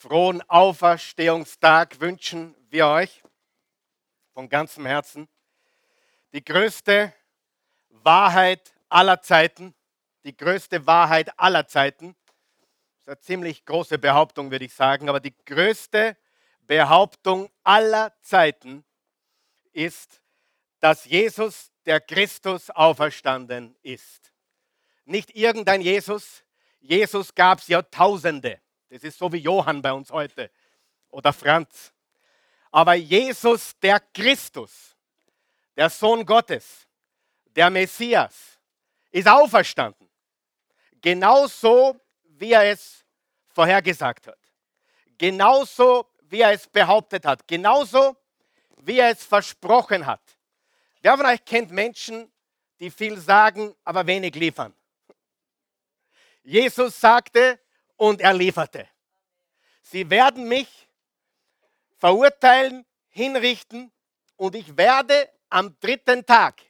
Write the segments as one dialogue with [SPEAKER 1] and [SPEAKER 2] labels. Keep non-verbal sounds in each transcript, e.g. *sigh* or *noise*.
[SPEAKER 1] Frohen Auferstehungstag wünschen wir euch von ganzem Herzen. Die größte Wahrheit aller Zeiten, die größte Wahrheit aller Zeiten, das ist eine ziemlich große Behauptung, würde ich sagen, aber die größte Behauptung aller Zeiten ist, dass Jesus, der Christus, auferstanden ist. Nicht irgendein Jesus, Jesus gab es Jahrtausende. Das ist so wie Johann bei uns heute oder Franz. Aber Jesus, der Christus, der Sohn Gottes, der Messias, ist auferstanden. Genauso, wie er es vorhergesagt hat. Genauso, wie er es behauptet hat. Genauso, wie er es versprochen hat. Wer von euch kennt Menschen, die viel sagen, aber wenig liefern? Jesus sagte, und er lieferte. Sie werden mich verurteilen, hinrichten und ich werde am dritten Tag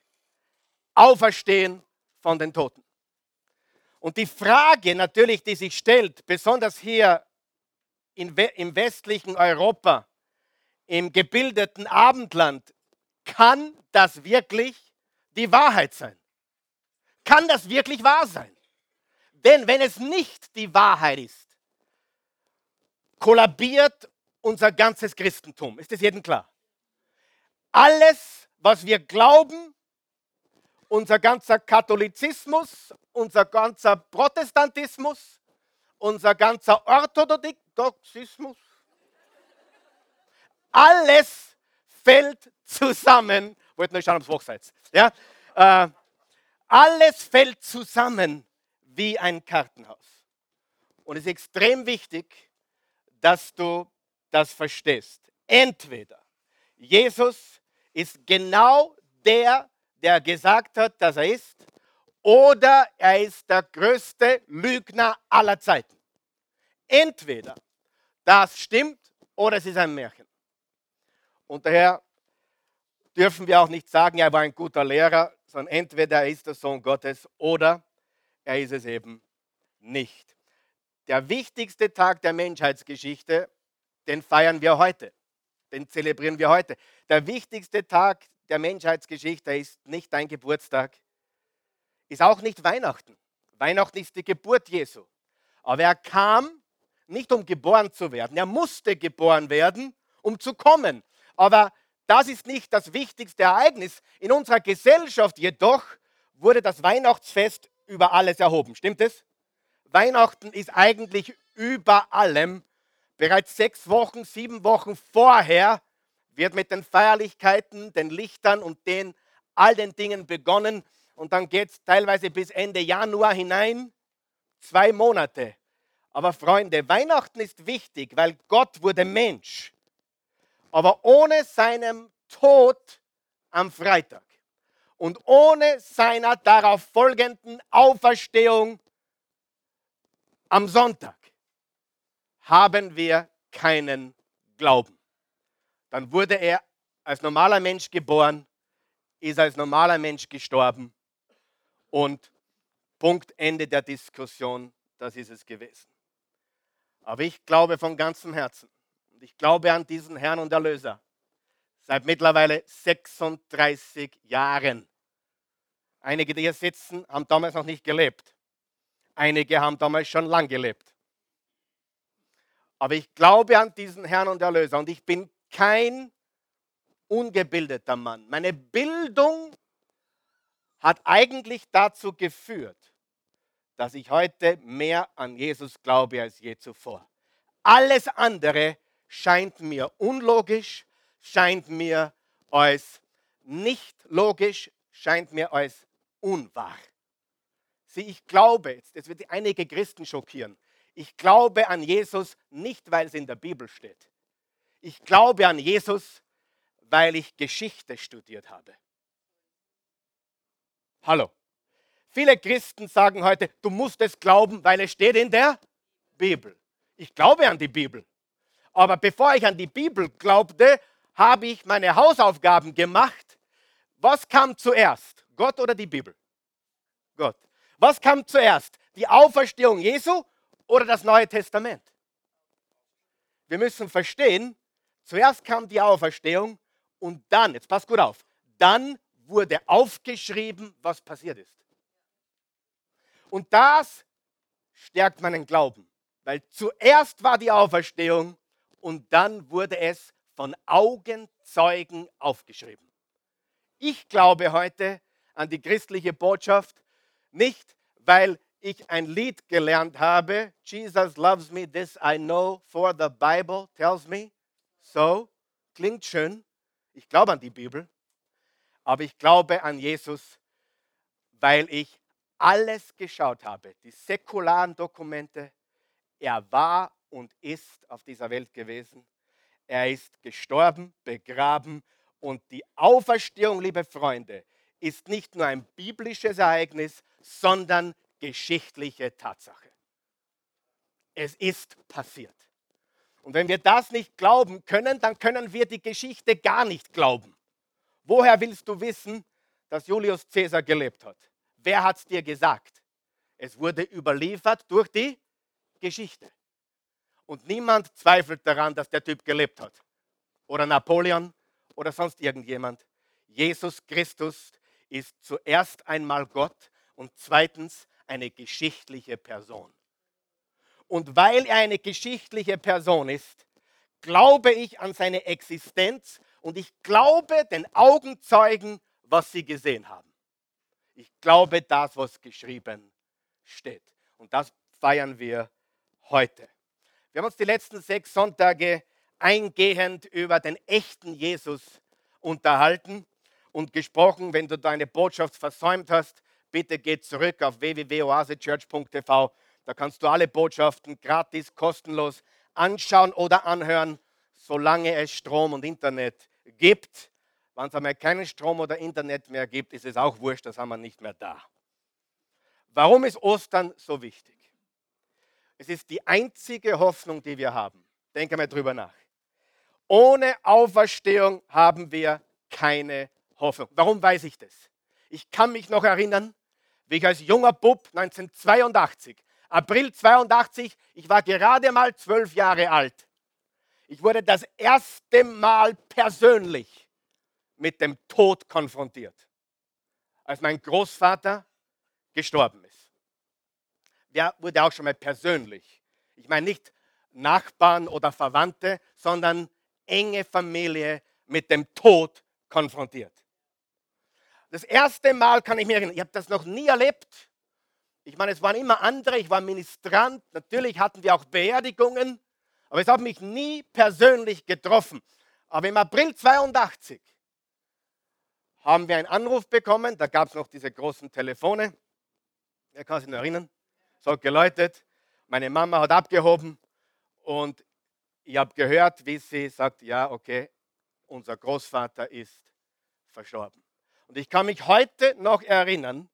[SPEAKER 1] auferstehen von den Toten. Und die Frage natürlich, die sich stellt, besonders hier im westlichen Europa, im gebildeten Abendland, kann das wirklich die Wahrheit sein? Kann das wirklich wahr sein? Denn wenn es nicht die Wahrheit ist, kollabiert unser ganzes Christentum. Ist das jedem klar? Alles, was wir glauben, unser ganzer Katholizismus, unser ganzer Protestantismus, unser ganzer Orthodoxismus, alles fällt zusammen. Wollte nur schauen, ob es hoch seid. Ja? Äh, alles fällt zusammen wie ein Kartenhaus. Und es ist extrem wichtig, dass du das verstehst. Entweder Jesus ist genau der, der gesagt hat, dass er ist, oder er ist der größte Lügner aller Zeiten. Entweder das stimmt oder es ist ein Märchen. Und daher dürfen wir auch nicht sagen, er war ein guter Lehrer, sondern entweder er ist der Sohn Gottes oder er ist es eben nicht. Der wichtigste Tag der Menschheitsgeschichte, den feiern wir heute, den zelebrieren wir heute. Der wichtigste Tag der Menschheitsgeschichte ist nicht dein Geburtstag, ist auch nicht Weihnachten. Weihnachten ist die Geburt Jesu. Aber er kam nicht um geboren zu werden, er musste geboren werden, um zu kommen. Aber das ist nicht das wichtigste Ereignis. In unserer Gesellschaft jedoch wurde das Weihnachtsfest über alles erhoben. Stimmt es? Weihnachten ist eigentlich über allem. Bereits sechs Wochen, sieben Wochen vorher wird mit den Feierlichkeiten, den Lichtern und den all den Dingen begonnen. Und dann geht es teilweise bis Ende Januar hinein. Zwei Monate. Aber Freunde, Weihnachten ist wichtig, weil Gott wurde Mensch. Aber ohne seinem Tod am Freitag und ohne seiner darauf folgenden Auferstehung am Sonntag haben wir keinen Glauben. Dann wurde er als normaler Mensch geboren, ist als normaler Mensch gestorben und Punkt Ende der Diskussion, das ist es gewesen. Aber ich glaube von ganzem Herzen und ich glaube an diesen Herrn und Erlöser, seit mittlerweile 36 Jahren. Einige, die hier sitzen, haben damals noch nicht gelebt. Einige haben damals schon lang gelebt. Aber ich glaube an diesen Herrn und Erlöser und ich bin kein ungebildeter Mann. Meine Bildung hat eigentlich dazu geführt, dass ich heute mehr an Jesus glaube als je zuvor. Alles andere scheint mir unlogisch, scheint mir als nicht logisch, scheint mir als unwahr. Sieh, ich glaube, jetzt, das wird einige Christen schockieren, ich glaube an Jesus nicht, weil es in der Bibel steht. Ich glaube an Jesus, weil ich Geschichte studiert habe. Hallo. Viele Christen sagen heute, du musst es glauben, weil es steht in der Bibel. Ich glaube an die Bibel. Aber bevor ich an die Bibel glaubte, habe ich meine Hausaufgaben gemacht. Was kam zuerst? Gott oder die Bibel? Gott. Was kam zuerst? Die Auferstehung Jesu oder das Neue Testament? wir müssen verstehen, zuerst kam die Auferstehung und dann, jetzt passt gut auf, dann wurde aufgeschrieben, was passiert ist. Und das stärkt meinen Glauben, weil zuerst war die Auferstehung und dann wurde es von Augenzeugen aufgeschrieben. Ich glaube heute an die christliche Botschaft nicht, weil ich ein Lied gelernt habe, Jesus loves me, this I know, for the Bible tells me. So, klingt schön. Ich glaube an die Bibel, aber ich glaube an Jesus, weil ich alles geschaut habe, die säkularen Dokumente. Er war und ist auf dieser Welt gewesen. Er ist gestorben, begraben und die Auferstehung, liebe Freunde, ist nicht nur ein biblisches Ereignis, sondern geschichtliche Tatsache. Es ist passiert. Und wenn wir das nicht glauben können, dann können wir die Geschichte gar nicht glauben. Woher willst du wissen, dass Julius Caesar gelebt hat? Wer hat es dir gesagt? Es wurde überliefert durch die Geschichte. Und niemand zweifelt daran, dass der Typ gelebt hat. Oder Napoleon oder sonst irgendjemand. Jesus Christus ist zuerst einmal Gott und zweitens eine geschichtliche Person. Und weil er eine geschichtliche Person ist, glaube ich an seine Existenz und ich glaube den Augenzeugen, was sie gesehen haben. Ich glaube das, was geschrieben steht. Und das feiern wir heute. Wir haben uns die letzten sechs Sonntage eingehend über den echten Jesus unterhalten und gesprochen. Wenn du deine Botschaft versäumt hast, bitte geh zurück auf www.oasechurch.tv. Da kannst du alle Botschaften gratis, kostenlos anschauen oder anhören, solange es Strom und Internet gibt. Wenn es einmal keinen Strom oder Internet mehr gibt, ist es auch wurscht, das haben wir nicht mehr da. Warum ist Ostern so wichtig? Es ist die einzige Hoffnung, die wir haben. Denke mal drüber nach. Ohne Auferstehung haben wir keine Hoffnung. Warum weiß ich das? Ich kann mich noch erinnern, wie ich als junger Bub 1982, April 82, ich war gerade mal zwölf Jahre alt. Ich wurde das erste Mal persönlich mit dem Tod konfrontiert, als mein Großvater gestorben ist. Der wurde auch schon mal persönlich. Ich meine nicht Nachbarn oder Verwandte, sondern enge Familie mit dem Tod konfrontiert. Das erste Mal kann ich mich erinnern, ich habe das noch nie erlebt. Ich meine, es waren immer andere, ich war Ministrant, natürlich hatten wir auch Beerdigungen, aber es hat mich nie persönlich getroffen. Aber im April 82 haben wir einen Anruf bekommen, da gab es noch diese großen Telefone, wer kann sich noch erinnern? Es hat geläutet, meine Mama hat abgehoben und ich habe gehört, wie sie sagt, ja, okay, unser Großvater ist verstorben. Und ich kann mich heute noch erinnern,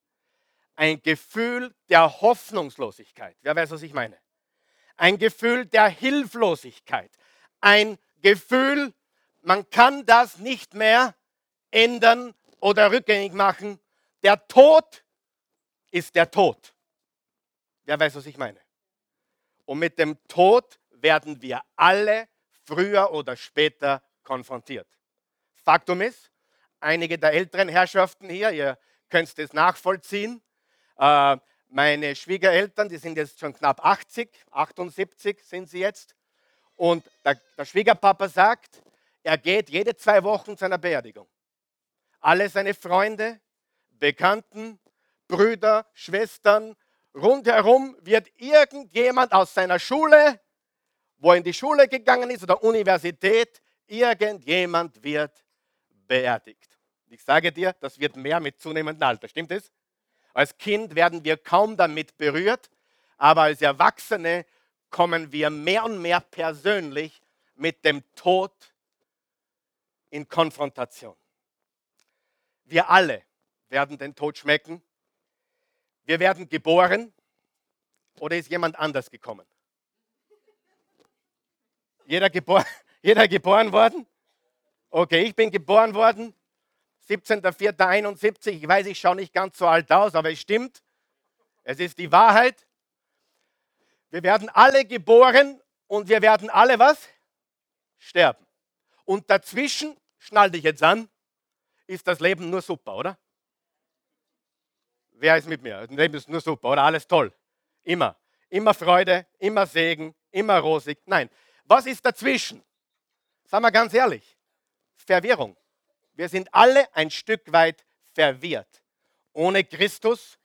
[SPEAKER 1] ein Gefühl der Hoffnungslosigkeit. Wer weiß, was ich meine? Ein Gefühl der Hilflosigkeit. Ein Gefühl, man kann das nicht mehr ändern oder rückgängig machen. Der Tod ist der Tod. Wer weiß, was ich meine? Und mit dem Tod werden wir alle früher oder später konfrontiert. Faktum ist, einige der älteren Herrschaften hier, ihr könnt es nachvollziehen. Äh, meine Schwiegereltern, die sind jetzt schon knapp 80, 78 sind sie jetzt. Und der, der Schwiegerpapa sagt, er geht jede zwei Wochen zu einer Beerdigung. Alle seine Freunde, Bekannten, Brüder, Schwestern, rundherum wird irgendjemand aus seiner Schule, wo er in die Schule gegangen ist oder Universität, irgendjemand wird beerdigt. Ich sage dir, das wird mehr mit zunehmendem Alter. Stimmt es? Als Kind werden wir kaum damit berührt, aber als Erwachsene kommen wir mehr und mehr persönlich mit dem Tod in Konfrontation. Wir alle werden den Tod schmecken. Wir werden geboren oder ist jemand anders gekommen? Jeder, gebor *laughs* jeder geboren worden? Okay, ich bin geboren worden 17.04.71. Ich weiß, ich schaue nicht ganz so alt aus, aber es stimmt. Es ist die Wahrheit. Wir werden alle geboren und wir werden alle was? sterben. Und dazwischen, schnall dich jetzt an, ist das Leben nur super, oder? Wer ist mit mir? Das Leben ist nur super, oder? Alles toll. Immer. Immer Freude, immer Segen, immer rosig. Nein. Was ist dazwischen? Sagen wir ganz ehrlich. Verwirrung. Wir sind alle ein Stück weit verwirrt. Ohne Christus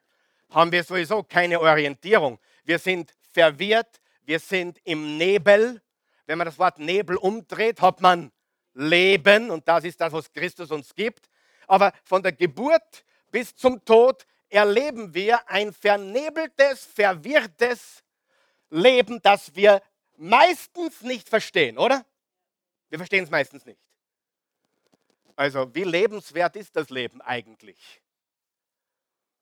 [SPEAKER 1] haben wir sowieso keine Orientierung. Wir sind verwirrt, wir sind im Nebel. Wenn man das Wort Nebel umdreht, hat man Leben und das ist das, was Christus uns gibt. Aber von der Geburt bis zum Tod erleben wir ein vernebeltes, verwirrtes Leben, das wir meistens nicht verstehen, oder? Wir verstehen es meistens nicht. Also wie lebenswert ist das Leben eigentlich?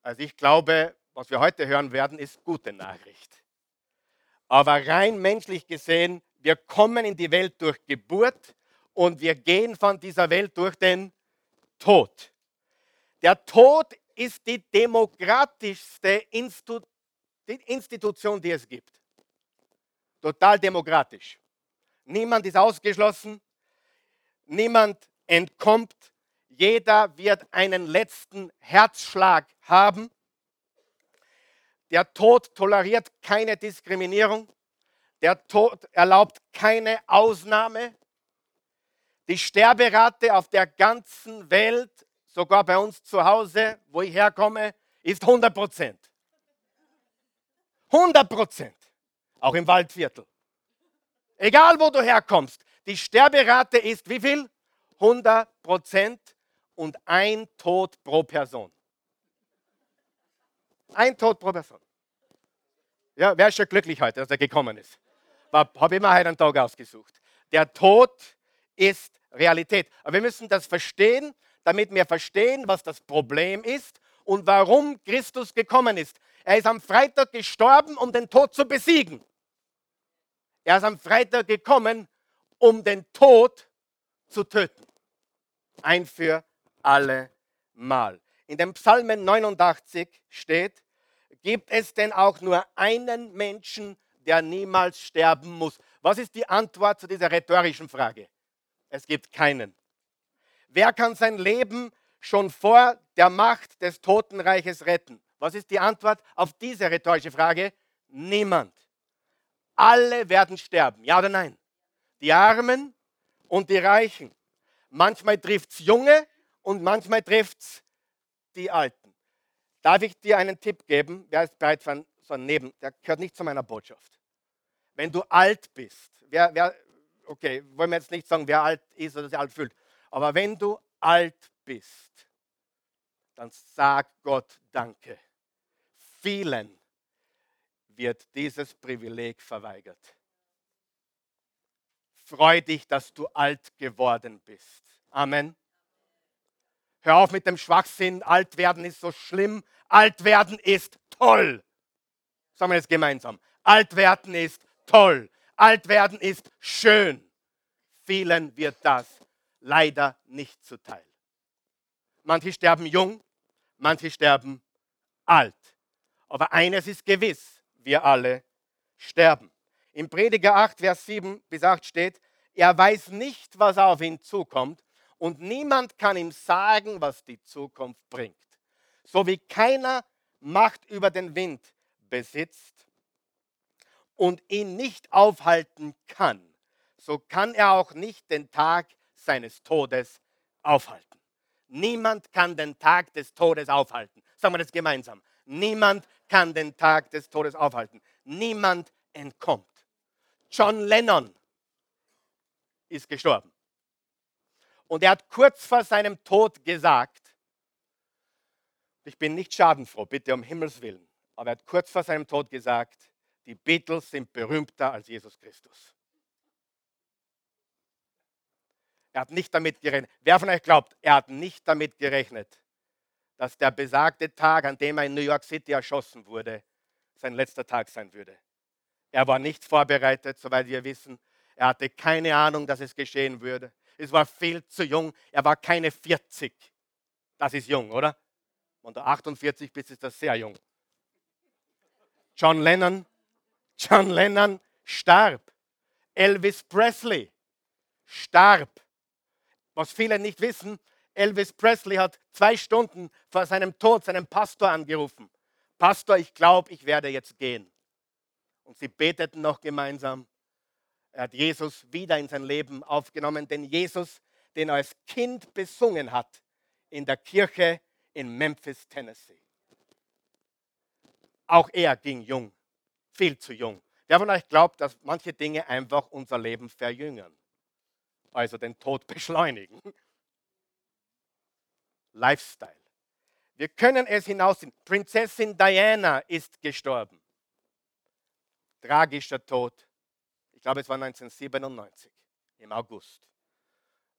[SPEAKER 1] Also ich glaube, was wir heute hören werden, ist gute Nachricht. Aber rein menschlich gesehen, wir kommen in die Welt durch Geburt und wir gehen von dieser Welt durch den Tod. Der Tod ist die demokratischste Institution, die es gibt. Total demokratisch. Niemand ist ausgeschlossen, niemand entkommt, jeder wird einen letzten Herzschlag haben. Der Tod toleriert keine Diskriminierung. Der Tod erlaubt keine Ausnahme. Die Sterberate auf der ganzen Welt, sogar bei uns zu Hause, wo ich herkomme, ist 100 Prozent. 100 Prozent. Auch im Waldviertel. Egal, wo du herkommst. Die Sterberate ist wie viel? 100 Prozent und ein Tod pro Person. Ein Tod pro Person. Ja, wer ist schon glücklich heute, dass er gekommen ist? Habe immer heute einen Tag ausgesucht. Der Tod ist Realität. Aber wir müssen das verstehen, damit wir verstehen, was das Problem ist und warum Christus gekommen ist. Er ist am Freitag gestorben, um den Tod zu besiegen. Er ist am Freitag gekommen, um den Tod zu töten. Ein für alle Mal. In dem Psalmen 89 steht, gibt es denn auch nur einen Menschen, der niemals sterben muss? Was ist die Antwort zu dieser rhetorischen Frage? Es gibt keinen. Wer kann sein Leben schon vor der Macht des Totenreiches retten? Was ist die Antwort auf diese rhetorische Frage? Niemand. Alle werden sterben, ja oder nein? Die Armen und die Reichen. Manchmal trifft es Junge und manchmal trifft es die Alten. Darf ich dir einen Tipp geben? Wer ist bereit so ein Neben? Der gehört nicht zu meiner Botschaft. Wenn du alt bist, wer, wer, okay, wollen wir jetzt nicht sagen, wer alt ist oder sich alt fühlt, aber wenn du alt bist, dann sag Gott Danke. Vielen wird dieses Privileg verweigert. Freu dich, dass du alt geworden bist. Amen. Hör auf mit dem Schwachsinn, alt werden ist so schlimm. Alt werden ist toll. Sagen wir jetzt gemeinsam. Alt werden ist toll. Alt werden ist schön. Vielen wird das leider nicht zuteil. Manche sterben jung, manche sterben alt. Aber eines ist gewiss, wir alle sterben. Im Prediger 8, Vers 7 bis 8 steht, er weiß nicht, was auf ihn zukommt und niemand kann ihm sagen, was die Zukunft bringt. So wie keiner Macht über den Wind besitzt und ihn nicht aufhalten kann, so kann er auch nicht den Tag seines Todes aufhalten. Niemand kann den Tag des Todes aufhalten. Sagen wir das gemeinsam. Niemand kann den Tag des Todes aufhalten. Niemand entkommt. John Lennon ist gestorben. Und er hat kurz vor seinem Tod gesagt, ich bin nicht schadenfroh, bitte um Himmels Willen, aber er hat kurz vor seinem Tod gesagt, die Beatles sind berühmter als Jesus Christus. Er hat nicht damit gerechnet. Wer von euch glaubt, er hat nicht damit gerechnet, dass der besagte Tag, an dem er in New York City erschossen wurde, sein letzter Tag sein würde. Er war nicht vorbereitet, soweit wir wissen. Er hatte keine Ahnung, dass es geschehen würde es war viel zu jung. Er war keine 40. Das ist jung, oder? Wenn du 48 bist, ist das sehr jung. John Lennon, John Lennon starb. Elvis Presley starb. Was viele nicht wissen, Elvis Presley hat zwei Stunden vor seinem Tod seinen Pastor angerufen. Pastor, ich glaube, ich werde jetzt gehen. Und sie beteten noch gemeinsam. Er hat Jesus wieder in sein Leben aufgenommen, denn Jesus, den er als Kind besungen hat in der Kirche in Memphis, Tennessee. Auch er ging jung, viel zu jung. Wer von euch glaubt, dass manche Dinge einfach unser Leben verjüngern, also den Tod *laughs* beschleunigen? Lifestyle. Wir können es hinaussehen. Prinzessin Diana ist gestorben. Tragischer Tod. Ich glaube, es war 1997 im August.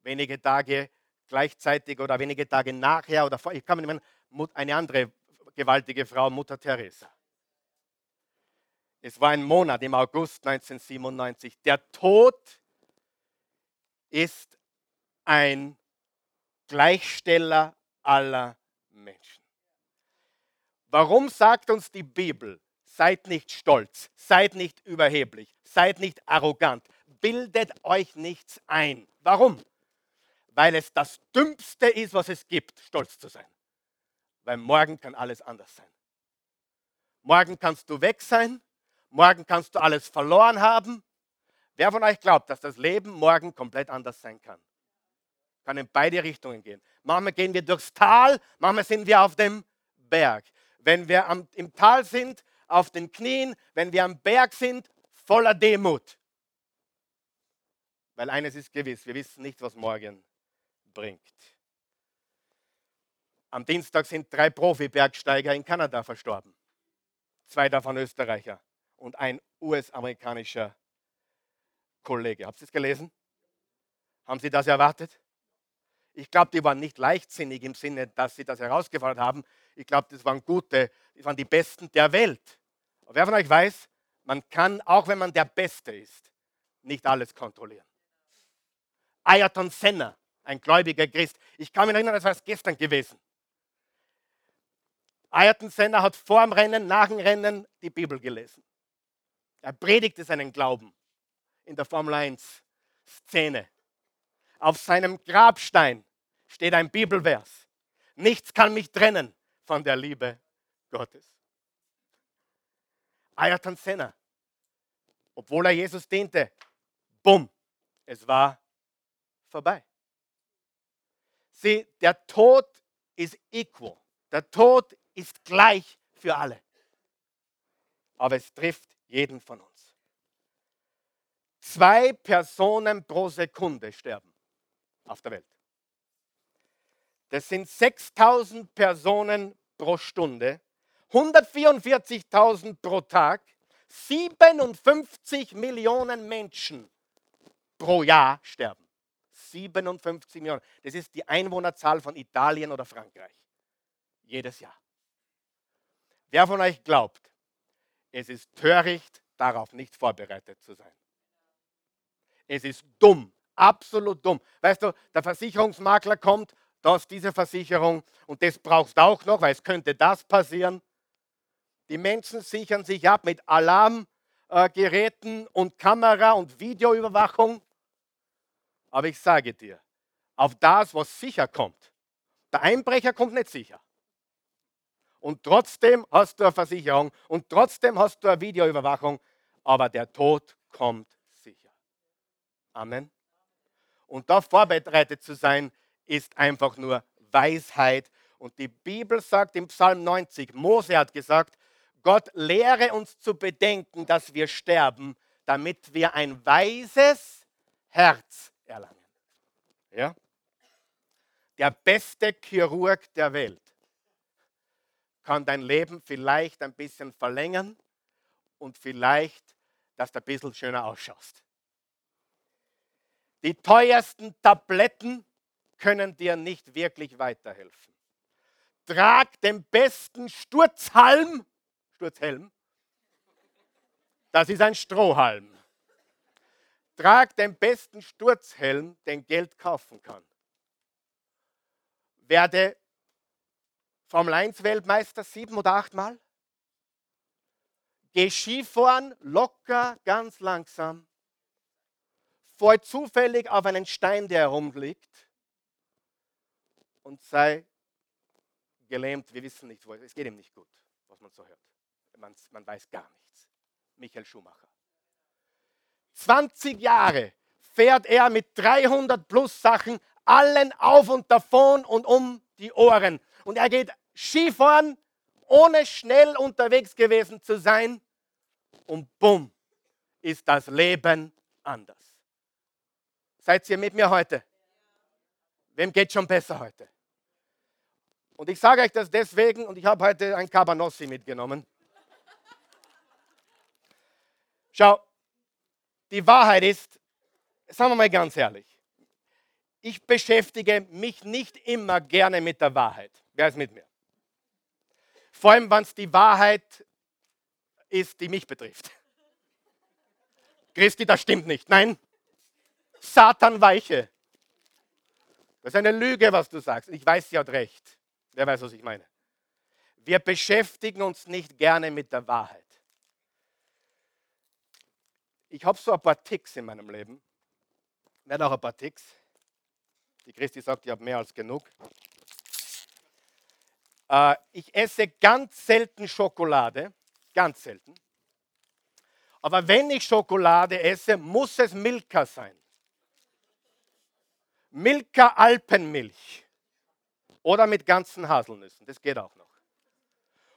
[SPEAKER 1] Wenige Tage gleichzeitig oder wenige Tage nachher oder vor, ich kann mich nicht mehr, eine andere gewaltige Frau, Mutter Teresa. Es war ein Monat im August 1997. Der Tod ist ein Gleichsteller aller Menschen. Warum sagt uns die Bibel, seid nicht stolz, seid nicht überheblich, seid nicht arrogant, bildet euch nichts ein. Warum? Weil es das Dümmste ist, was es gibt, stolz zu sein. Weil morgen kann alles anders sein. Morgen kannst du weg sein, morgen kannst du alles verloren haben. Wer von euch glaubt, dass das Leben morgen komplett anders sein kann? Kann in beide Richtungen gehen. Manchmal gehen wir durchs Tal, manchmal sind wir auf dem Berg. Wenn wir am, im Tal sind, auf den Knien, wenn wir am Berg sind, voller Demut. Weil eines ist gewiss, wir wissen nicht, was morgen bringt. Am Dienstag sind drei Profi-Bergsteiger in Kanada verstorben. Zwei davon Österreicher und ein US-amerikanischer Kollege. Habt ihr es gelesen? Haben Sie das erwartet? Ich glaube, die waren nicht leichtsinnig im Sinne, dass sie das herausgefordert haben. Ich glaube, das waren gute, das waren die Besten der Welt. Aber wer von euch weiß, man kann, auch wenn man der Beste ist, nicht alles kontrollieren. Ayrton Senna, ein gläubiger Christ. Ich kann mich erinnern, das war gestern gewesen. Ayrton Senna hat vor dem Rennen, nach dem Rennen die Bibel gelesen. Er predigte seinen Glauben in der Formel 1 Szene. Auf seinem Grabstein steht ein Bibelvers. Nichts kann mich trennen von der Liebe Gottes. Ayrton Senna, obwohl er Jesus diente, bumm, es war vorbei. Sieh, der Tod ist equal. Der Tod ist gleich für alle. Aber es trifft jeden von uns. Zwei Personen pro Sekunde sterben auf der Welt. Das sind 6000 Personen pro Stunde, 144.000 pro Tag, 57 Millionen Menschen pro Jahr sterben. 57 Millionen. Das ist die Einwohnerzahl von Italien oder Frankreich. Jedes Jahr. Wer von euch glaubt, es ist töricht, darauf nicht vorbereitet zu sein? Es ist dumm, absolut dumm. Weißt du, der Versicherungsmakler kommt da ist diese Versicherung und das brauchst du auch noch, weil es könnte das passieren. Die Menschen sichern sich ab mit Alarmgeräten und Kamera und Videoüberwachung. Aber ich sage dir, auf das, was sicher kommt, der Einbrecher kommt nicht sicher. Und trotzdem hast du eine Versicherung und trotzdem hast du eine Videoüberwachung, aber der Tod kommt. Amen. Und da vorbereitet zu sein, ist einfach nur Weisheit. Und die Bibel sagt im Psalm 90, Mose hat gesagt, Gott lehre uns zu bedenken, dass wir sterben, damit wir ein weises Herz erlangen. Ja? Der beste Chirurg der Welt kann dein Leben vielleicht ein bisschen verlängern und vielleicht, dass du ein bisschen schöner ausschaust. Die teuersten Tabletten können dir nicht wirklich weiterhelfen. Trag den besten Sturzhalm, Sturzhelm, das ist ein Strohhalm. Trag den besten Sturzhelm, den Geld kaufen kann. Werde Formel 1 Weltmeister sieben oder achtmal. Geh Skifahren, locker, ganz langsam. Fall zufällig auf einen Stein, der herumliegt und sei gelähmt. Wir wissen nicht, wo es geht ihm nicht gut, was man so hört. Man, man weiß gar nichts. Michael Schumacher. 20 Jahre fährt er mit 300 plus Sachen allen auf und davon und um die Ohren. Und er geht Skifahren, ohne schnell unterwegs gewesen zu sein. Und bumm, ist das Leben anders. Seid ihr mit mir heute? Wem geht schon besser heute? Und ich sage euch das deswegen, und ich habe heute ein Cabanossi mitgenommen. Schau, die Wahrheit ist, sagen wir mal ganz ehrlich, ich beschäftige mich nicht immer gerne mit der Wahrheit. Wer ist mit mir? Vor allem, wenn es die Wahrheit ist, die mich betrifft. Christi, das stimmt nicht. Nein, Satan weiche. Das ist eine Lüge, was du sagst. Ich weiß, sie hat recht. Wer weiß, was ich meine? Wir beschäftigen uns nicht gerne mit der Wahrheit. Ich habe so ein paar Ticks in meinem Leben. Nicht auch ein paar Ticks. Die Christi sagt, ich habe mehr als genug. Äh, ich esse ganz selten Schokolade. Ganz selten. Aber wenn ich Schokolade esse, muss es Milka sein. Milka Alpenmilch. Oder mit ganzen Haselnüssen. Das geht auch noch.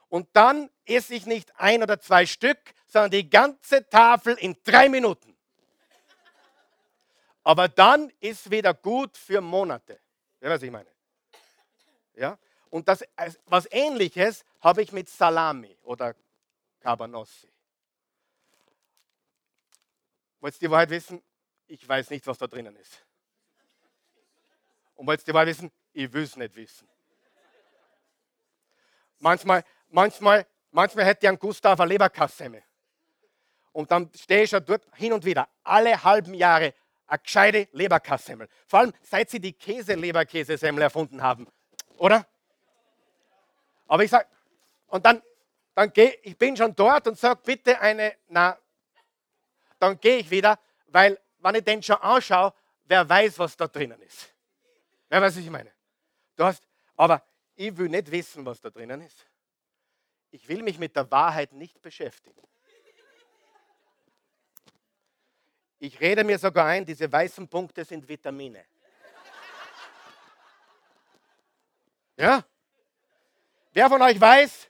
[SPEAKER 1] Und dann esse ich nicht ein oder zwei Stück, sondern die ganze Tafel in drei Minuten. Aber dann ist wieder gut für Monate. Ja, was ich meine. Ja? Und das, was ähnliches habe ich mit Salami oder Cabanossi. Wollt ihr die Wahrheit wissen? Ich weiß nicht, was da drinnen ist. Und wollt die Wahrheit wissen? Ich will es nicht wissen. Manchmal, manchmal, manchmal hätte ich einen Gustav eine Leberkassemme. Und dann stehe ich ja dort hin und wieder, alle halben Jahre, eine gescheite Leberkassemmel. Vor allem, seit sie die Käse-Leberkäsesemmel erfunden haben. Oder? Aber ich sage, und dann, dann gehe ich bin schon dort und sage, bitte eine, na, dann gehe ich wieder, weil, wenn ich den schon anschaue, wer weiß, was da drinnen ist. Weiß, was ich meine? Du hast, aber ich will nicht wissen, was da drinnen ist. Ich will mich mit der Wahrheit nicht beschäftigen. Ich rede mir sogar ein, diese weißen Punkte sind Vitamine. Ja? Wer von euch weiß,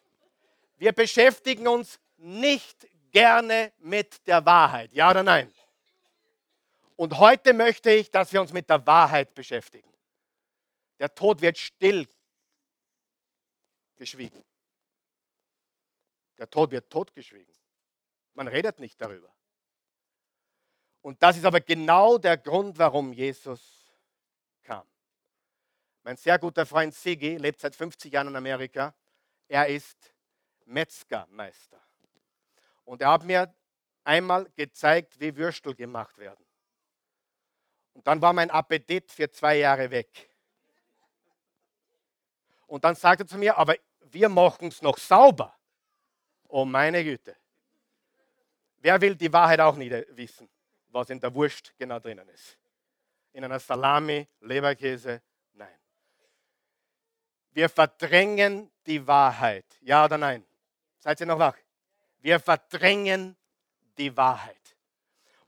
[SPEAKER 1] wir beschäftigen uns nicht gerne mit der Wahrheit? Ja oder nein? Und heute möchte ich, dass wir uns mit der Wahrheit beschäftigen. Der Tod wird still geschwiegen. Der Tod wird totgeschwiegen. Man redet nicht darüber. Und das ist aber genau der Grund, warum Jesus kam. Mein sehr guter Freund Sigi lebt seit 50 Jahren in Amerika. Er ist Metzgermeister. Und er hat mir einmal gezeigt, wie Würstel gemacht werden. Und dann war mein Appetit für zwei Jahre weg. Und dann sagte er zu mir, aber wir machen es noch sauber. Oh meine Güte. Wer will die Wahrheit auch nicht wissen, was in der Wurst genau drinnen ist? In einer Salami, Leberkäse? Nein. Wir verdrängen die Wahrheit. Ja oder nein? Seid ihr noch wach? Wir verdrängen die Wahrheit.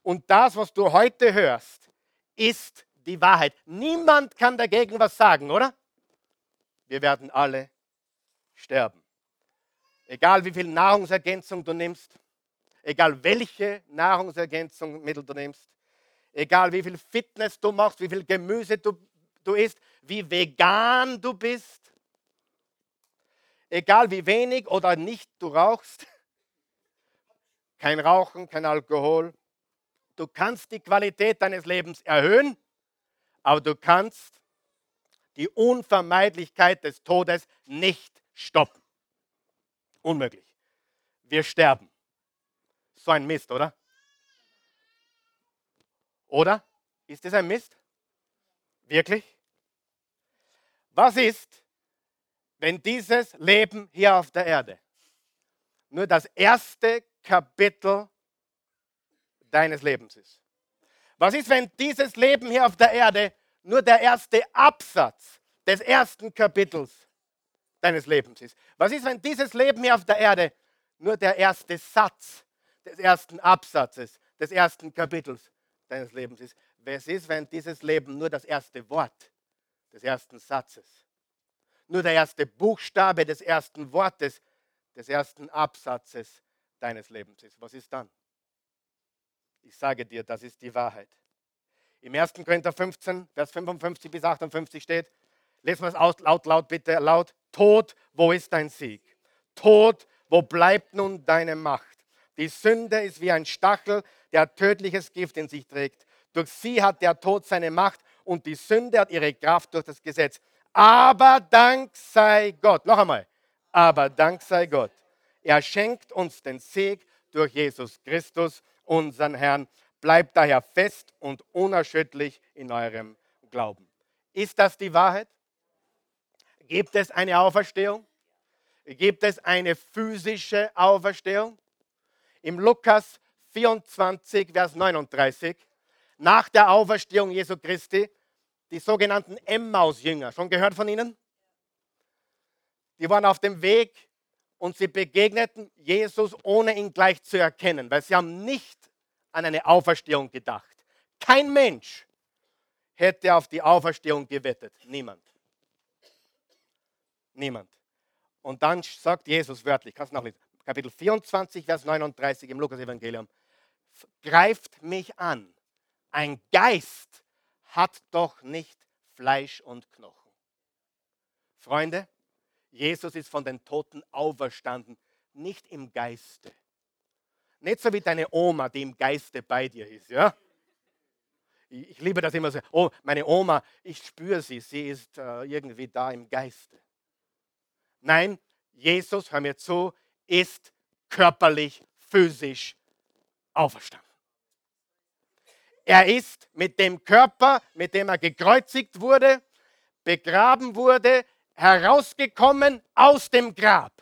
[SPEAKER 1] Und das, was du heute hörst, ist die Wahrheit. Niemand kann dagegen was sagen, oder? Wir werden alle sterben. Egal wie viel Nahrungsergänzung du nimmst, egal welche Nahrungsergänzungsmittel du nimmst, egal wie viel Fitness du machst, wie viel Gemüse du, du isst, wie vegan du bist, egal wie wenig oder nicht du rauchst, kein Rauchen, kein Alkohol. Du kannst die Qualität deines Lebens erhöhen, aber du kannst die Unvermeidlichkeit des Todes nicht stoppen. Unmöglich. Wir sterben. So ein Mist, oder? Oder? Ist das ein Mist? Wirklich? Was ist, wenn dieses Leben hier auf der Erde nur das erste Kapitel deines Lebens ist. Was ist, wenn dieses Leben hier auf der Erde nur der erste Absatz des ersten Kapitels deines Lebens ist? Was ist, wenn dieses Leben hier auf der Erde nur der erste Satz des ersten Absatzes des ersten Kapitels deines Lebens ist? Was ist, wenn dieses Leben nur das erste Wort des ersten Satzes, nur der erste Buchstabe des ersten Wortes des ersten Absatzes deines Lebens ist? Was ist dann? Ich sage dir, das ist die Wahrheit. Im 1. Korinther 15, Vers 55 bis 58 steht, lesen wir es aus, laut, laut, bitte, laut. Tod, wo ist dein Sieg? Tod, wo bleibt nun deine Macht? Die Sünde ist wie ein Stachel, der tödliches Gift in sich trägt. Durch sie hat der Tod seine Macht und die Sünde hat ihre Kraft durch das Gesetz. Aber Dank sei Gott. Noch einmal. Aber Dank sei Gott. Er schenkt uns den Sieg durch Jesus Christus, unseren Herrn. Bleibt daher fest und unerschütterlich in eurem Glauben. Ist das die Wahrheit? Gibt es eine Auferstehung? Gibt es eine physische Auferstehung? Im Lukas 24, Vers 39, nach der Auferstehung Jesu Christi, die sogenannten Emmaus-Jünger, schon gehört von ihnen? Die waren auf dem Weg und sie begegneten Jesus, ohne ihn gleich zu erkennen, weil sie haben nicht an eine Auferstehung gedacht. Kein Mensch hätte auf die Auferstehung gewettet. Niemand. Niemand. Und dann sagt Jesus wörtlich, kannst du nachlesen, Kapitel 24, Vers 39 im Lukas-Evangelium, greift mich an. Ein Geist hat doch nicht Fleisch und Knochen. Freunde, Jesus ist von den Toten auferstanden, nicht im Geiste. Nicht so wie deine Oma, die im Geiste bei dir ist. Ja? Ich, liebe das immer so. Oh, meine Oma, ich spüre sie, sie ist äh, irgendwie da im Geiste. Nein, Jesus, hör mir zu, ist körperlich, physisch auferstanden. Er ist mit dem Körper, mit dem er gekreuzigt wurde, begraben wurde, herausgekommen aus dem Grab.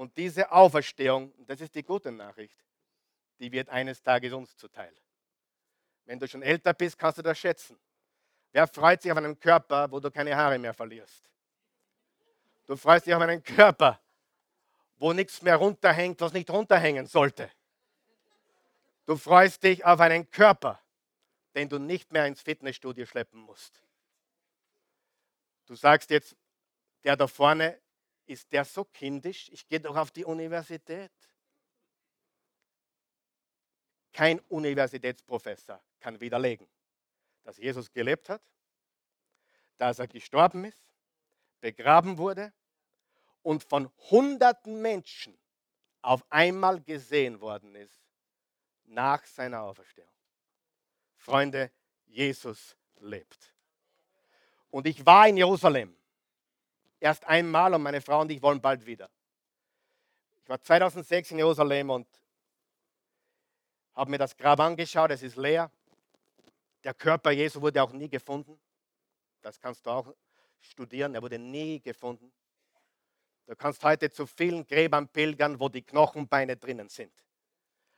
[SPEAKER 1] Und diese Auferstehung, das ist die gute Nachricht, die wird eines Tages uns zuteil. Wenn du schon älter bist, kannst du das schätzen. Wer freut sich auf einen Körper, wo du keine Haare mehr verlierst? Du freust dich auf einen Körper, wo nichts mehr runterhängt, was nicht runterhängen sollte. Du freust dich auf einen Körper, den du nicht mehr ins Fitnessstudio schleppen musst. Du sagst jetzt, der da vorne, ist der so kindisch? Ich gehe doch auf die Universität. Kein Universitätsprofessor kann widerlegen, dass Jesus gelebt hat, dass er gestorben ist, begraben wurde und von hunderten Menschen auf einmal gesehen worden ist nach seiner Auferstehung. Freunde, Jesus lebt. Und ich war in Jerusalem erst einmal und meine Frau und ich wollen bald wieder. Ich war 2006 in Jerusalem und habe mir das Grab angeschaut, es ist leer. Der Körper Jesu wurde auch nie gefunden. Das kannst du auch studieren, er wurde nie gefunden. Du kannst heute zu vielen Gräbern pilgern, wo die Knochenbeine drinnen sind.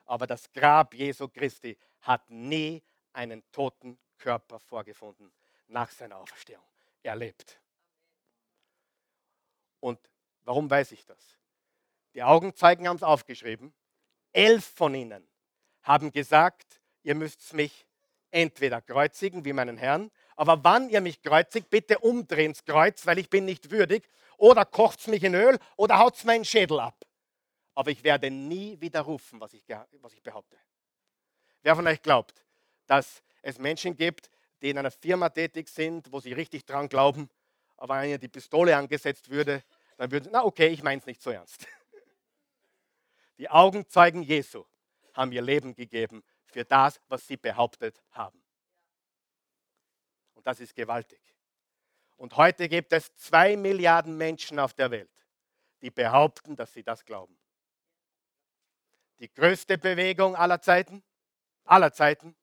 [SPEAKER 1] Aber das Grab Jesu Christi hat nie einen toten Körper vorgefunden nach seiner Auferstehung. Er lebt. Und warum weiß ich das? Die Augenzeugen haben es aufgeschrieben. Elf von ihnen haben gesagt, ihr müsst mich entweder kreuzigen wie meinen Herrn, aber wann ihr mich kreuzigt, bitte umdrehen ins Kreuz, weil ich bin nicht würdig, oder kocht mich in Öl oder haut meinen Schädel ab. Aber ich werde nie widerrufen, was ich, was ich behaupte. Wer von euch glaubt, dass es Menschen gibt, die in einer Firma tätig sind, wo sie richtig dran glauben, aber wenn die Pistole angesetzt würde, dann würden sie, na okay, ich meine es nicht so ernst. *laughs* Die Augenzeugen Jesu haben ihr Leben gegeben für das, was sie behauptet haben. Und das ist gewaltig. Und heute gibt es zwei Milliarden Menschen auf der Welt, die behaupten, dass sie das glauben. Die größte Bewegung aller Zeiten, aller Zeiten.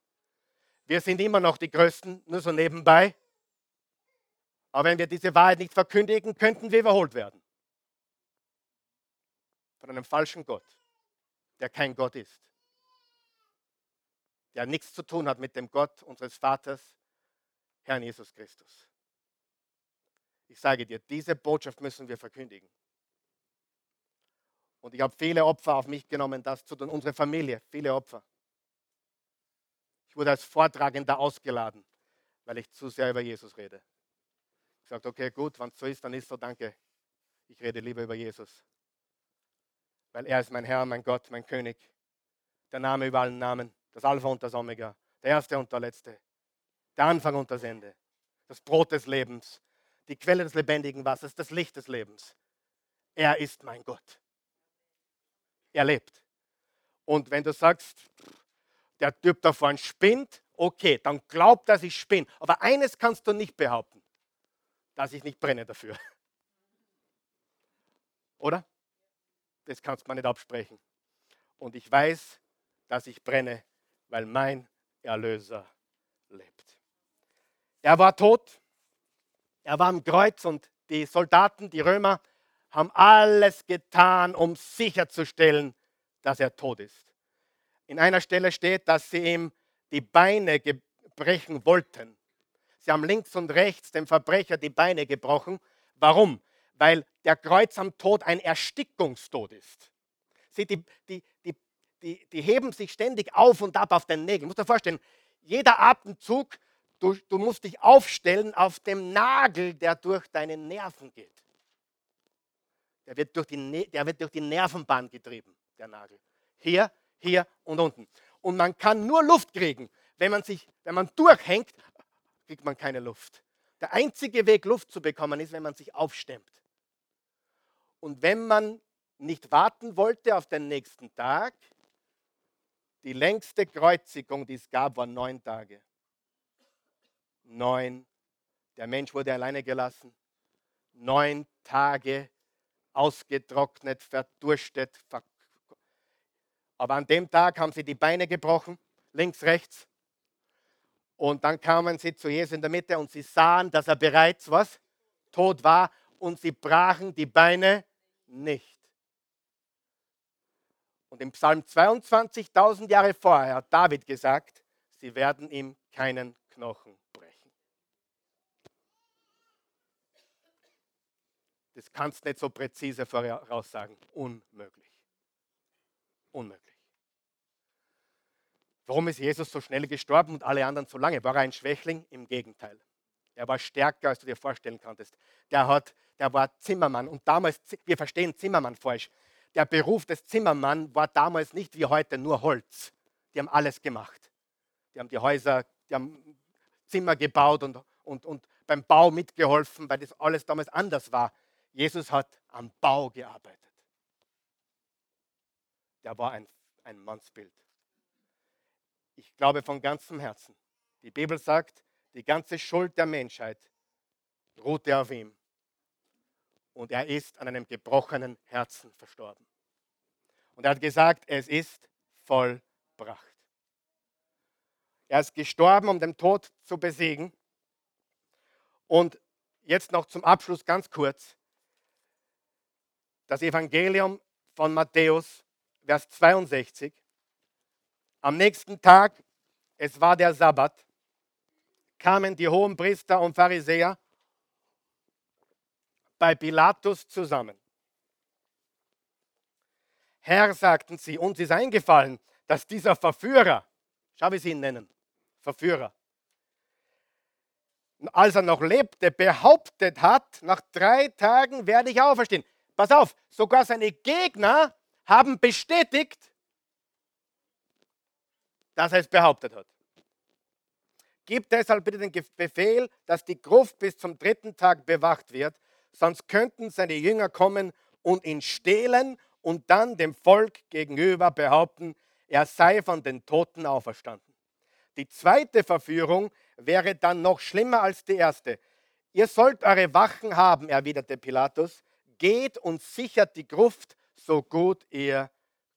[SPEAKER 1] Wir sind immer noch die Größten, nur so nebenbei. Aber wenn wir diese Wahrheit nicht verkündigen, könnten wir überholt werden. Von einem falschen Gott, der kein Gott ist. der nichts zu tun hat mit dem Gott unseres Vaters, Herrn Jesus Christus. Ich sage dir, diese Botschaft müssen wir verkündigen. Und ich habe viele Opfer auf mich genommen, das zu tun. Unsere Familie, viele Opfer. Ich wurde als Vortragender ausgeladen, weil ich zu sehr über Jesus rede. Ich sagte, okay, gut, wenn es so ist, dann ist so, danke. Ich rede lieber über Jesus. Weil er ist mein Herr, mein Gott, mein König. Der Name über allen Namen. Das Alpha und das Omega. Der Erste und der Letzte. Der Anfang und das Ende. Das Brot des Lebens. Die Quelle des lebendigen Wassers. Das Licht des Lebens. Er ist mein Gott. Er lebt. Und wenn du sagst, der Typ da vorne spinnt, okay, dann glaub, dass ich spinne. Aber eines kannst du nicht behaupten, dass ich nicht brenne dafür. *laughs* Oder? Das kannst du mir nicht absprechen. Und ich weiß, dass ich brenne, weil mein Erlöser lebt. Er war tot, er war am Kreuz und die Soldaten, die Römer, haben alles getan, um sicherzustellen, dass er tot ist. In einer Stelle steht, dass sie ihm die Beine brechen wollten. Sie haben links und rechts dem Verbrecher die Beine gebrochen. Warum? Weil der Kreuz am Tod ein Erstickungstod ist. Sie, die, die, die, die, die heben sich ständig auf und ab auf den Nägeln. Du musst dir vorstellen, jeder Atemzug, du, du musst dich aufstellen auf dem Nagel, der durch deine Nerven geht. Der wird durch die, der wird durch die Nervenbahn getrieben, der Nagel. Hier, hier und unten. Und man kann nur Luft kriegen. Wenn man, sich, wenn man durchhängt, kriegt man keine Luft. Der einzige Weg, Luft zu bekommen, ist, wenn man sich aufstemmt. Und wenn man nicht warten wollte auf den nächsten Tag, die längste Kreuzigung, die es gab, war neun Tage. Neun. Der Mensch wurde alleine gelassen. Neun Tage ausgetrocknet, verdurstet. Aber an dem Tag haben sie die Beine gebrochen, links, rechts. Und dann kamen sie zu Jesus in der Mitte und sie sahen, dass er bereits was tot war und sie brachen die Beine nicht. Und im Psalm 22, 1000 Jahre vorher hat David gesagt, sie werden ihm keinen Knochen brechen. Das kannst du nicht so präzise voraussagen. Unmöglich. Unmöglich. Warum ist Jesus so schnell gestorben und alle anderen so lange? War er ein Schwächling? Im Gegenteil. Er war stärker, als du dir vorstellen konntest. Der, hat, der war Zimmermann. Und damals, wir verstehen Zimmermann falsch der Beruf des Zimmermanns war damals nicht wie heute nur Holz. Die haben alles gemacht. Die haben die Häuser, die haben Zimmer gebaut und, und, und beim Bau mitgeholfen, weil das alles damals anders war. Jesus hat am Bau gearbeitet. Der war ein, ein Mannsbild. Ich glaube von ganzem Herzen. Die Bibel sagt, die ganze Schuld der Menschheit ruhte auf ihm und er ist an einem gebrochenen Herzen verstorben. Und er hat gesagt, es ist vollbracht. Er ist gestorben, um den Tod zu besiegen. Und jetzt noch zum Abschluss ganz kurz. Das Evangelium von Matthäus, Vers 62. Am nächsten Tag, es war der Sabbat, kamen die hohen Priester und Pharisäer bei Pilatus zusammen. Herr, sagten sie, uns ist eingefallen, dass dieser Verführer, schau wie sie ihn nennen, Verführer, als er noch lebte, behauptet hat, nach drei Tagen werde ich auferstehen. Pass auf, sogar seine Gegner haben bestätigt, dass er es behauptet hat. Gib deshalb bitte den Befehl, dass die Gruft bis zum dritten Tag bewacht wird, sonst könnten seine Jünger kommen und ihn stehlen und dann dem Volk gegenüber behaupten, er sei von den Toten auferstanden. Die zweite Verführung wäre dann noch schlimmer als die erste. Ihr sollt eure Wachen haben, erwiderte Pilatus. Geht und sichert die Gruft so gut ihr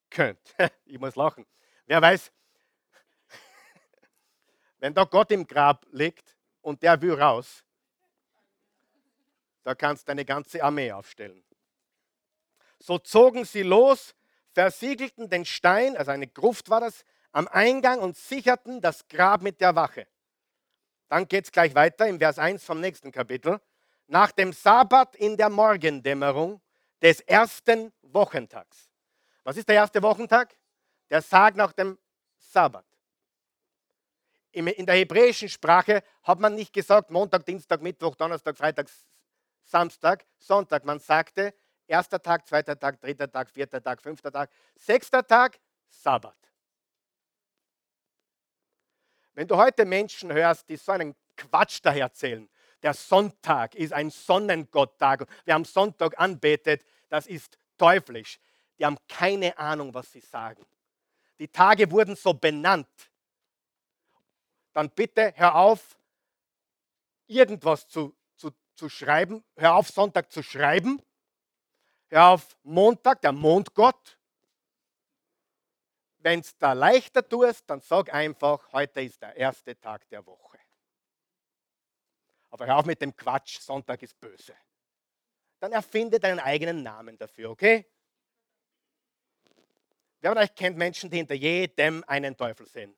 [SPEAKER 1] könnt. *laughs* Ich muss lachen. Wer weiß, wenn da Gott im Grab liegt und der will raus, da kannst du eine ganze Armee aufstellen. So zogen sie los, versiegelten den Stein, also eine Gruft war das, am Eingang und sicherten das Grab mit der Wache. Dann geht es gleich weiter im Vers 1 vom nächsten Kapitel. Nach dem Sabbat in der Morgendämmerung des ersten Wochentags. Was ist der erste Wochentag? Der Tag nach dem Sabbat. In der hebräischen Sprache hat man nicht gesagt Montag, Dienstag, Mittwoch, Donnerstag, Freitag, Samstag, Sonntag. Man sagte erster Tag, zweiter Tag, dritter Tag, vierter Tag, fünfter Tag, sechster Tag, Sabbat. Wenn du heute Menschen hörst, die so einen Quatsch daher erzählen, der Sonntag ist ein Sonnengotttag, wir haben Sonntag anbetet, das ist teuflisch. Die haben keine Ahnung, was sie sagen. Die Tage wurden so benannt. Dann bitte hör auf, irgendwas zu, zu, zu schreiben. Hör auf, Sonntag zu schreiben. Hör auf, Montag, der Mondgott wenn es da leichter tust, dann sag einfach, heute ist der erste Tag der Woche. Aber hör auf mit dem Quatsch, Sonntag ist böse. Dann erfinde deinen eigenen Namen dafür, okay? Wer von euch kennt Menschen, die hinter jedem einen Teufel sehen?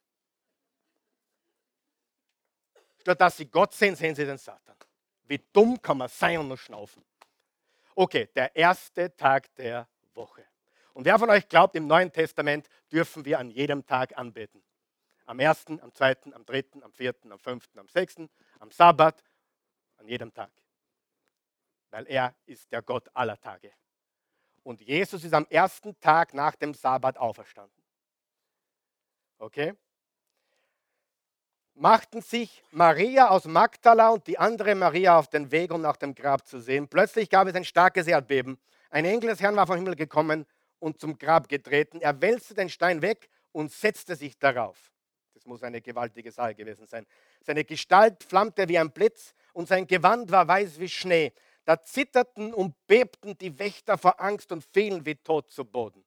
[SPEAKER 1] Statt dass sie Gott sehen, sehen sie den Satan. Wie dumm kann man sein und nur schnaufen? Okay, der erste Tag der Woche. Und wer von euch glaubt, im Neuen Testament dürfen wir an jedem Tag anbeten? Am ersten, am zweiten, am dritten, am vierten, am fünften, am sechsten, am Sabbat, an jedem Tag. Weil er ist der Gott aller Tage. Und Jesus ist am ersten Tag nach dem Sabbat auferstanden. Okay? Machten sich Maria aus Magdala und die andere Maria auf den Weg, um nach dem Grab zu sehen. Plötzlich gab es ein starkes Erdbeben. Ein Engel des Herrn war vom Himmel gekommen und zum Grab getreten. Er wälzte den Stein weg und setzte sich darauf. Das muss eine gewaltige Sache gewesen sein. Seine Gestalt flammte wie ein Blitz und sein Gewand war weiß wie Schnee. Da zitterten und bebten die Wächter vor Angst und fielen wie tot zu Boden.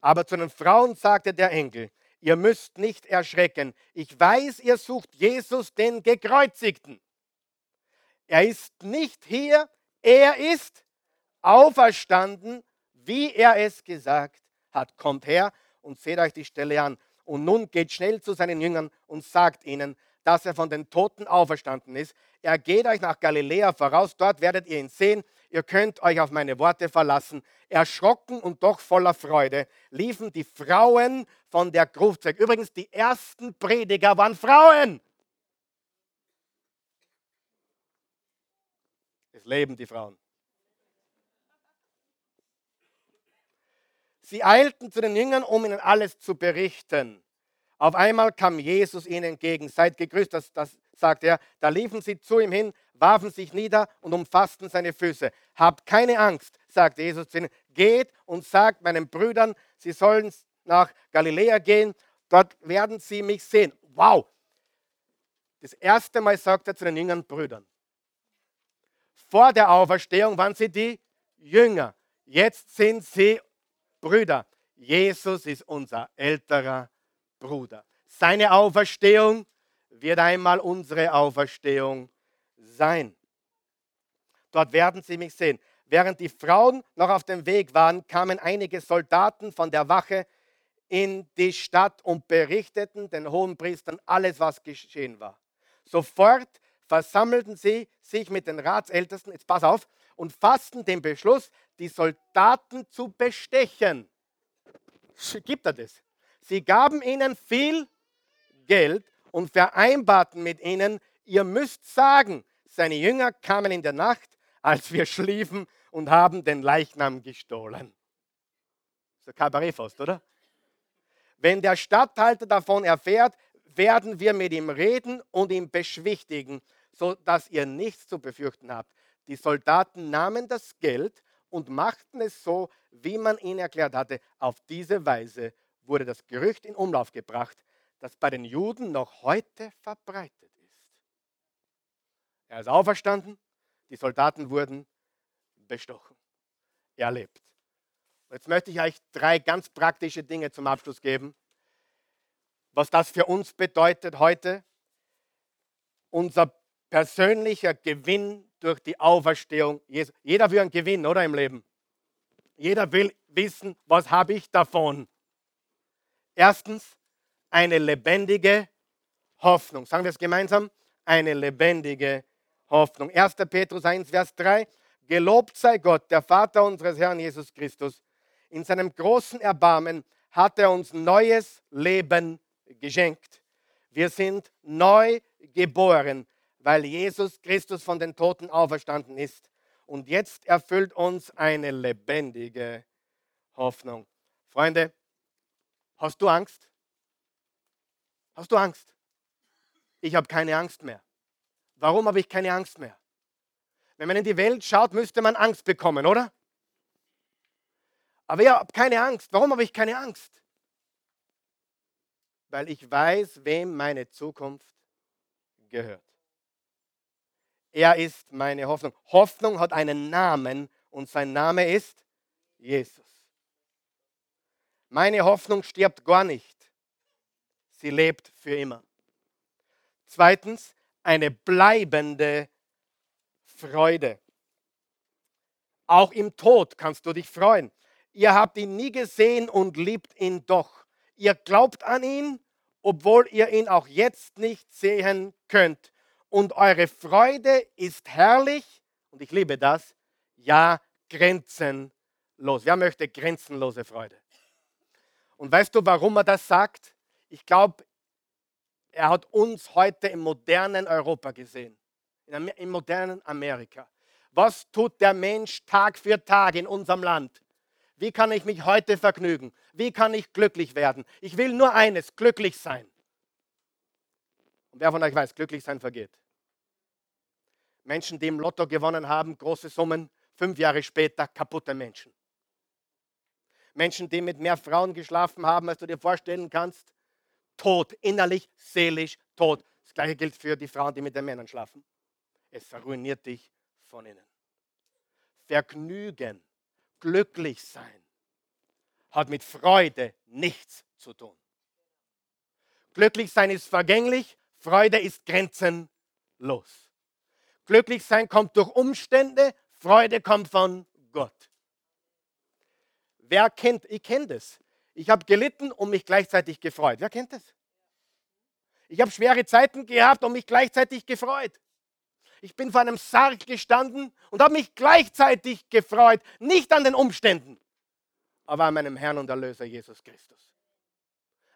[SPEAKER 1] Aber zu den Frauen sagte der Engel, ihr müsst nicht erschrecken. Ich weiß, ihr sucht Jesus, den Gekreuzigten. Er ist nicht hier, er ist auferstanden wie er es gesagt hat. Kommt her und seht euch die Stelle an. Und nun geht schnell zu seinen Jüngern und sagt ihnen, dass er von den Toten auferstanden ist. Er geht euch nach Galiläa voraus, dort werdet ihr ihn sehen. Ihr könnt euch auf meine Worte verlassen. Erschrocken und doch voller Freude liefen die Frauen von der Gruft weg. Übrigens, die ersten Prediger waren Frauen. Es leben die Frauen. Sie eilten zu den Jüngern, um ihnen alles zu berichten. Auf einmal kam Jesus ihnen entgegen. Seid gegrüßt, das, das sagt er. Da liefen sie zu ihm hin, warfen sich nieder und umfassten seine Füße. Habt keine Angst, sagt Jesus zu ihnen. Geht und sagt meinen Brüdern, sie sollen nach Galiläa gehen. Dort werden sie mich sehen. Wow! Das erste Mal sagt er zu den Jüngern Brüdern. Vor der Auferstehung waren sie die Jünger. Jetzt sind sie Brüder, Jesus ist unser älterer Bruder. Seine Auferstehung wird einmal unsere Auferstehung sein. Dort werden Sie mich sehen. Während die Frauen noch auf dem Weg waren, kamen einige Soldaten von der Wache in die Stadt und berichteten den Hohenpriestern alles, was geschehen war. Sofort versammelten sie sich mit den Ratsältesten, jetzt pass auf, und fassten den Beschluss, die Soldaten zu bestechen. Gibt er das? Sie gaben ihnen viel Geld und vereinbarten mit ihnen, ihr müsst sagen, seine Jünger kamen in der Nacht, als wir schliefen und haben den Leichnam gestohlen. So Kabarettfaust, oder? Wenn der Statthalter davon erfährt, werden wir mit ihm reden und ihn beschwichtigen, sodass ihr nichts zu befürchten habt. Die Soldaten nahmen das Geld und machten es so, wie man ihnen erklärt hatte. Auf diese Weise wurde das Gerücht in Umlauf gebracht, das bei den Juden noch heute verbreitet ist. Er ist auferstanden, die Soldaten wurden bestochen. Er lebt. Jetzt möchte ich euch drei ganz praktische Dinge zum Abschluss geben, was das für uns bedeutet heute. Unser persönlicher Gewinn durch die Auferstehung. Jeder will einen Gewinn, oder im Leben? Jeder will wissen, was habe ich davon? Erstens, eine lebendige Hoffnung. Sagen wir es gemeinsam? Eine lebendige Hoffnung. 1. Petrus 1, Vers 3. Gelobt sei Gott, der Vater unseres Herrn Jesus Christus. In seinem großen Erbarmen hat er uns neues Leben geschenkt. Wir sind neu geboren, weil Jesus Christus von den Toten auferstanden ist. Und jetzt erfüllt uns eine lebendige Hoffnung. Freunde, hast du Angst? Hast du Angst? Ich habe keine Angst mehr. Warum habe ich keine Angst mehr? Wenn man in die Welt schaut, müsste man Angst bekommen, oder? Aber ich habe keine Angst. Warum habe ich keine Angst? Weil ich weiß, wem meine Zukunft gehört. Er ist meine Hoffnung. Hoffnung hat einen Namen und sein Name ist Jesus. Meine Hoffnung stirbt gar nicht. Sie lebt für immer. Zweitens, eine bleibende Freude. Auch im Tod kannst du dich freuen. Ihr habt ihn nie gesehen und liebt ihn doch. Ihr glaubt an ihn, obwohl ihr ihn auch jetzt nicht sehen könnt. Und eure Freude ist herrlich, und ich liebe das, ja, grenzenlos. Wer möchte grenzenlose Freude? Und weißt du, warum er das sagt? Ich glaube, er hat uns heute im modernen Europa gesehen, im modernen Amerika. Was tut der Mensch Tag für Tag in unserem Land? Wie kann ich mich heute vergnügen? Wie kann ich glücklich werden? Ich will nur eines, glücklich sein. Und wer von euch weiß, glücklich sein vergeht. Menschen, die im Lotto gewonnen haben, große Summen, fünf Jahre später kaputte Menschen. Menschen, die mit mehr Frauen geschlafen haben, als du dir vorstellen kannst, tot, innerlich, seelisch tot. Das gleiche gilt für die Frauen, die mit den Männern schlafen. Es ruiniert dich von innen. Vergnügen, glücklich sein, hat mit Freude nichts zu tun. Glücklich sein ist vergänglich, Freude ist grenzenlos. Glücklich sein kommt durch Umstände, Freude kommt von Gott. Wer kennt, ich kenne das. Ich habe gelitten und mich gleichzeitig gefreut. Wer kennt das? Ich habe schwere Zeiten gehabt und mich gleichzeitig gefreut. Ich bin vor einem Sarg gestanden und habe mich gleichzeitig gefreut, nicht an den Umständen, aber an meinem Herrn und Erlöser Jesus Christus.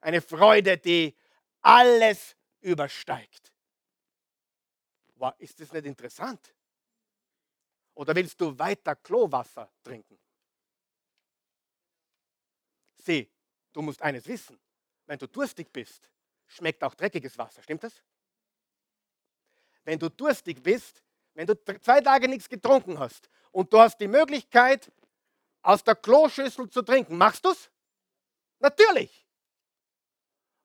[SPEAKER 1] Eine Freude, die alles übersteigt. Wow, ist das nicht interessant? Oder willst du weiter Klowasser trinken? Sieh, du musst eines wissen. Wenn du durstig bist, schmeckt auch dreckiges Wasser. Stimmt das? Wenn du durstig bist, wenn du zwei Tage nichts getrunken hast und du hast die Möglichkeit, aus der Kloschüssel zu trinken, machst du es? Natürlich.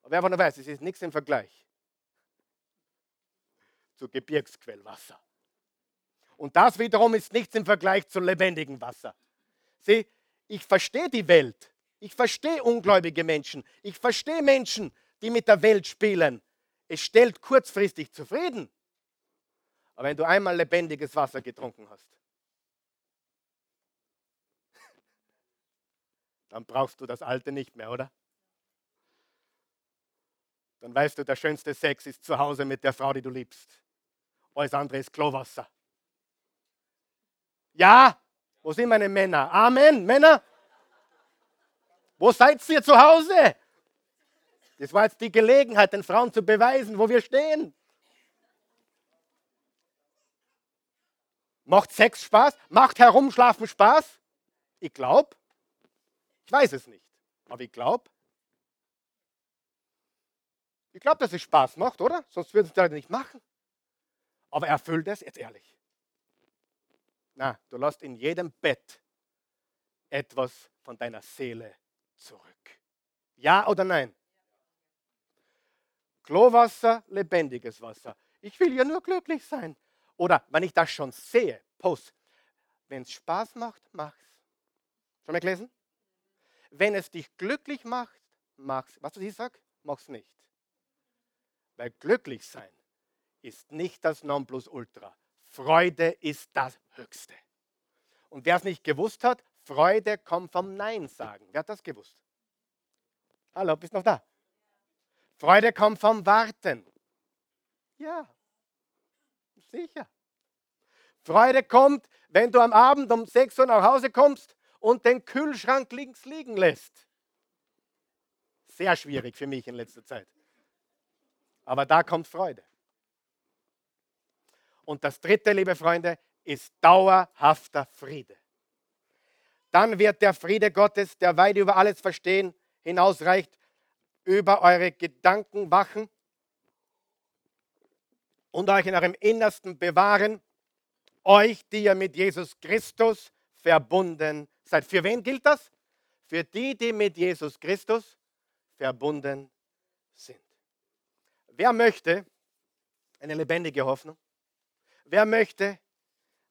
[SPEAKER 1] Aber wer von weiß, es ist nichts im Vergleich zu Gebirgsquellwasser. Und das wiederum ist nichts im Vergleich zu lebendigem Wasser. Sieh, ich verstehe die Welt. Ich verstehe ungläubige Menschen. Ich verstehe Menschen, die mit der Welt spielen. Es stellt kurzfristig zufrieden. Aber wenn du einmal lebendiges Wasser getrunken hast, *laughs* dann brauchst du das alte nicht mehr, oder? Dann weißt du, der schönste Sex ist zu Hause mit der Frau, die du liebst. Alles andere ist Klowasser. Ja, wo sind meine Männer? Amen, Männer. Wo seid ihr zu Hause? Das war jetzt die Gelegenheit, den Frauen zu beweisen, wo wir stehen. Macht Sex Spaß? Macht Herumschlafen Spaß? Ich glaube. Ich weiß es nicht, aber ich glaube. Ich glaube, dass es Spaß macht, oder? Sonst würden sie das nicht machen. Aber erfüllt es jetzt ehrlich. Na, du lässt in jedem Bett etwas von deiner Seele zurück. Ja oder nein? Klowasser, lebendiges Wasser. Ich will ja nur glücklich sein. Oder wenn ich das schon sehe, Post. Wenn es Spaß macht, mach's. Schon mal gelesen? Wenn es dich glücklich macht, mach's. Was du hier sagst, mach's nicht. Weil glücklich sein ist nicht das Nonplusultra. Freude ist das Höchste. Und wer es nicht gewusst hat, Freude kommt vom Nein sagen. Wer hat das gewusst? Hallo, bist noch da? Freude kommt vom Warten. Ja, sicher. Freude kommt, wenn du am Abend um 6 Uhr nach Hause kommst und den Kühlschrank links liegen lässt. Sehr schwierig für mich in letzter Zeit. Aber da kommt Freude. Und das dritte, liebe Freunde, ist dauerhafter Friede. Dann wird der Friede Gottes, der weit über alles Verstehen hinausreicht, über eure Gedanken wachen und euch in eurem Innersten bewahren, euch, die ihr mit Jesus Christus verbunden seid. Für wen gilt das? Für die, die mit Jesus Christus verbunden sind. Wer möchte eine lebendige Hoffnung? Wer möchte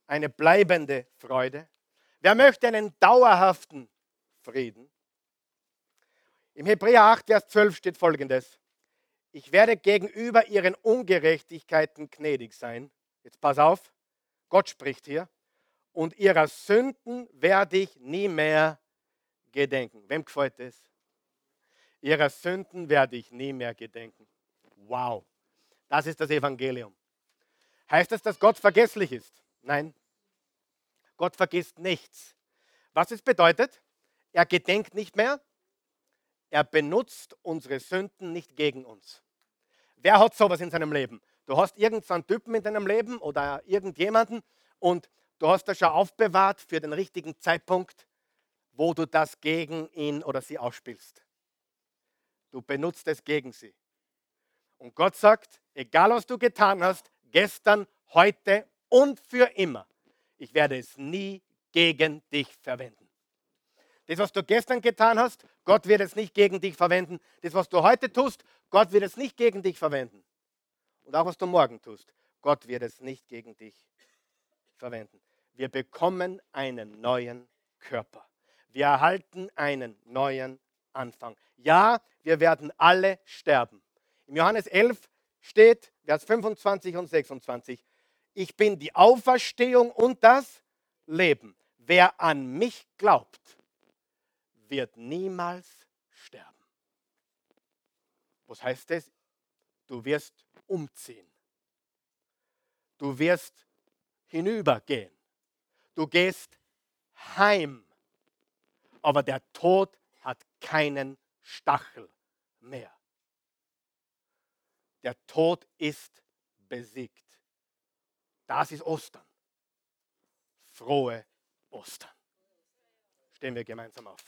[SPEAKER 1] eine bleibende Freude? Wer möchte einen dauerhaften Frieden? Im Hebräer 8, Vers 12 steht folgendes. Ich werde gegenüber ihren Ungerechtigkeiten gnädig sein. Jetzt pass auf, Gott spricht hier. Und ihrer Sünden werde ich nie mehr gedenken. Wem gefällt das? Ihrer Sünden werde ich nie mehr gedenken. Wow, das ist das Evangelium. Heißt das, dass Gott vergesslich ist? Nein, Gott vergisst nichts. Was es bedeutet? Er gedenkt nicht mehr, er benutzt unsere Sünden nicht gegen uns. Wer hat sowas in seinem Leben? Du hast irgendeinen Typen in deinem Leben oder irgendjemanden und du hast das schon aufbewahrt für den richtigen Zeitpunkt, wo du das gegen ihn oder sie ausspielst. Du benutzt es gegen sie. Und Gott sagt, egal was du getan hast, gestern, heute und für immer, ich werde es nie gegen dich verwenden. Das, was du gestern getan hast, Gott wird es nicht gegen dich verwenden. Das, was du heute tust, Gott wird es nicht gegen dich verwenden. Und auch was du morgen tust, Gott wird es nicht gegen dich verwenden. Wir bekommen einen neuen Körper. Wir erhalten einen neuen Anfang. Ja, wir werden alle sterben. Im Johannes 11 steht, Vers 25 und 26, ich bin die Auferstehung und das Leben. Wer an mich glaubt, wird niemals sterben. Was heißt das? Du wirst umziehen. Du wirst hinübergehen. Du gehst heim. Aber der Tod hat keinen Stachel mehr. Der Tod ist besiegt. Das ist Ostern. Frohe Ostern. Stehen wir gemeinsam auf.